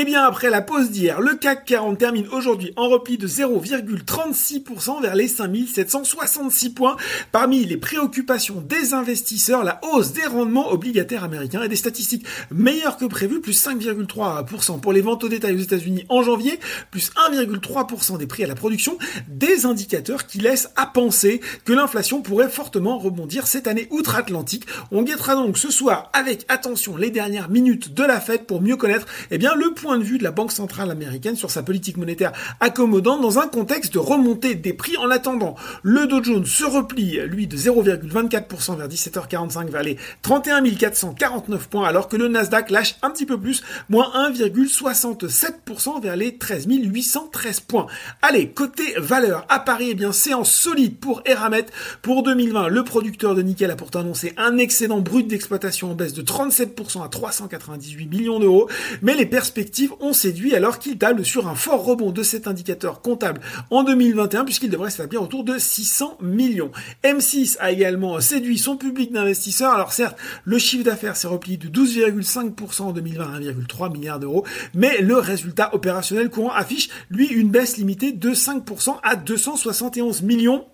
Eh bien après la pause d'hier, le CAC 40 termine aujourd'hui en repli de 0,36% vers les 5766 points. Parmi les préoccupations des investisseurs, la hausse des rendements obligataires américains et des statistiques meilleures que prévu, plus 5,3% pour les ventes au détail aux États-Unis en janvier, plus 1,3% des prix à la production, des indicateurs qui laissent à penser que l'inflation pourrait fortement rebondir cette année outre-Atlantique. On guettera donc ce soir avec attention les dernières minutes de la fête pour mieux connaître eh bien, le point de vue de la Banque centrale américaine sur sa politique monétaire accommodante dans un contexte de remontée des prix en attendant. Le Dow Jones se replie, lui, de 0,24% vers 17h45 vers les 31 449 points, alors que le Nasdaq lâche un petit peu plus, moins 1,67% vers les 13 813 points. Allez, côté valeur, à Paris, eh bien, séance solide pour Eramet. Pour 2020, le producteur de nickel a pourtant annoncé un excédent brut d'exploitation en baisse de 37% à 398 millions d'euros, mais les perspectives ont séduit alors qu'il table sur un fort rebond de cet indicateur comptable en 2021 puisqu'il devrait s'établir autour de 600 millions. M6 a également séduit son public d'investisseurs. Alors certes, le chiffre d'affaires s'est replié de 12,5% en 2020 à 1,3 milliard d'euros, mais le résultat opérationnel courant affiche lui une baisse limitée de 5% à 271 millions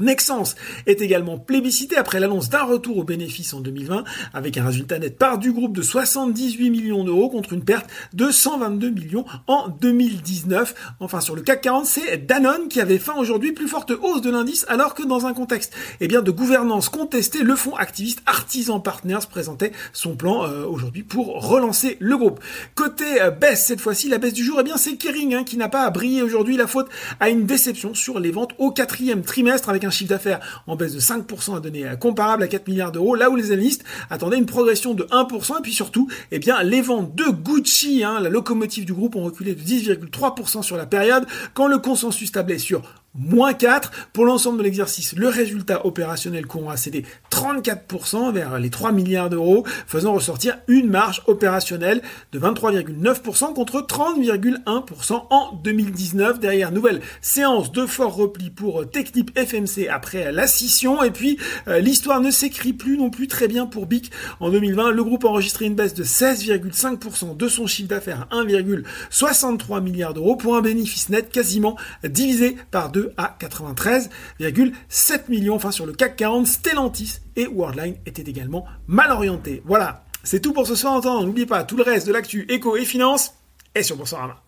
Nexens est également plébiscité après l'annonce d'un retour aux bénéfices en 2020 avec un résultat net part du groupe de 78 millions d'euros contre une perte de 122 millions en 2019. Enfin sur le CAC 40, c'est Danone qui avait faim aujourd'hui plus forte hausse de l'indice alors que dans un contexte eh bien, de gouvernance contestée, le fonds activiste Artisan Partners présentait son plan euh, aujourd'hui pour relancer le groupe. Côté euh, baisse cette fois-ci, la baisse du jour, eh bien c'est Kering hein, qui n'a pas à briller aujourd'hui la faute à une déception sur les ventes au quatrième trimestre avec un chiffre d'affaires en baisse de 5% à donner comparable à 4 milliards d'euros, là où les analystes attendaient une progression de 1%, et puis surtout, eh bien, les ventes de Gucci, hein, la locomotive du groupe, ont reculé de 10,3% sur la période, quand le consensus tablait sur moins 4. Pour l'ensemble de l'exercice, le résultat opérationnel courant a cédé 34% vers les 3 milliards d'euros, faisant ressortir une marge opérationnelle de 23,9% contre 30,1% en 2019. Derrière, nouvelle séance de fort repli pour Technip FMC après la scission. Et puis, euh, l'histoire ne s'écrit plus non plus très bien pour BIC. En 2020, le groupe a enregistré une baisse de 16,5% de son chiffre d'affaires à 1,63 milliards d'euros pour un bénéfice net quasiment divisé par deux à 93,7 millions. Enfin, sur le CAC 40, Stellantis et Worldline étaient également mal orientés. Voilà, c'est tout pour ce soir. N'oubliez pas tout le reste de l'actu éco et finance est sur Boursorama.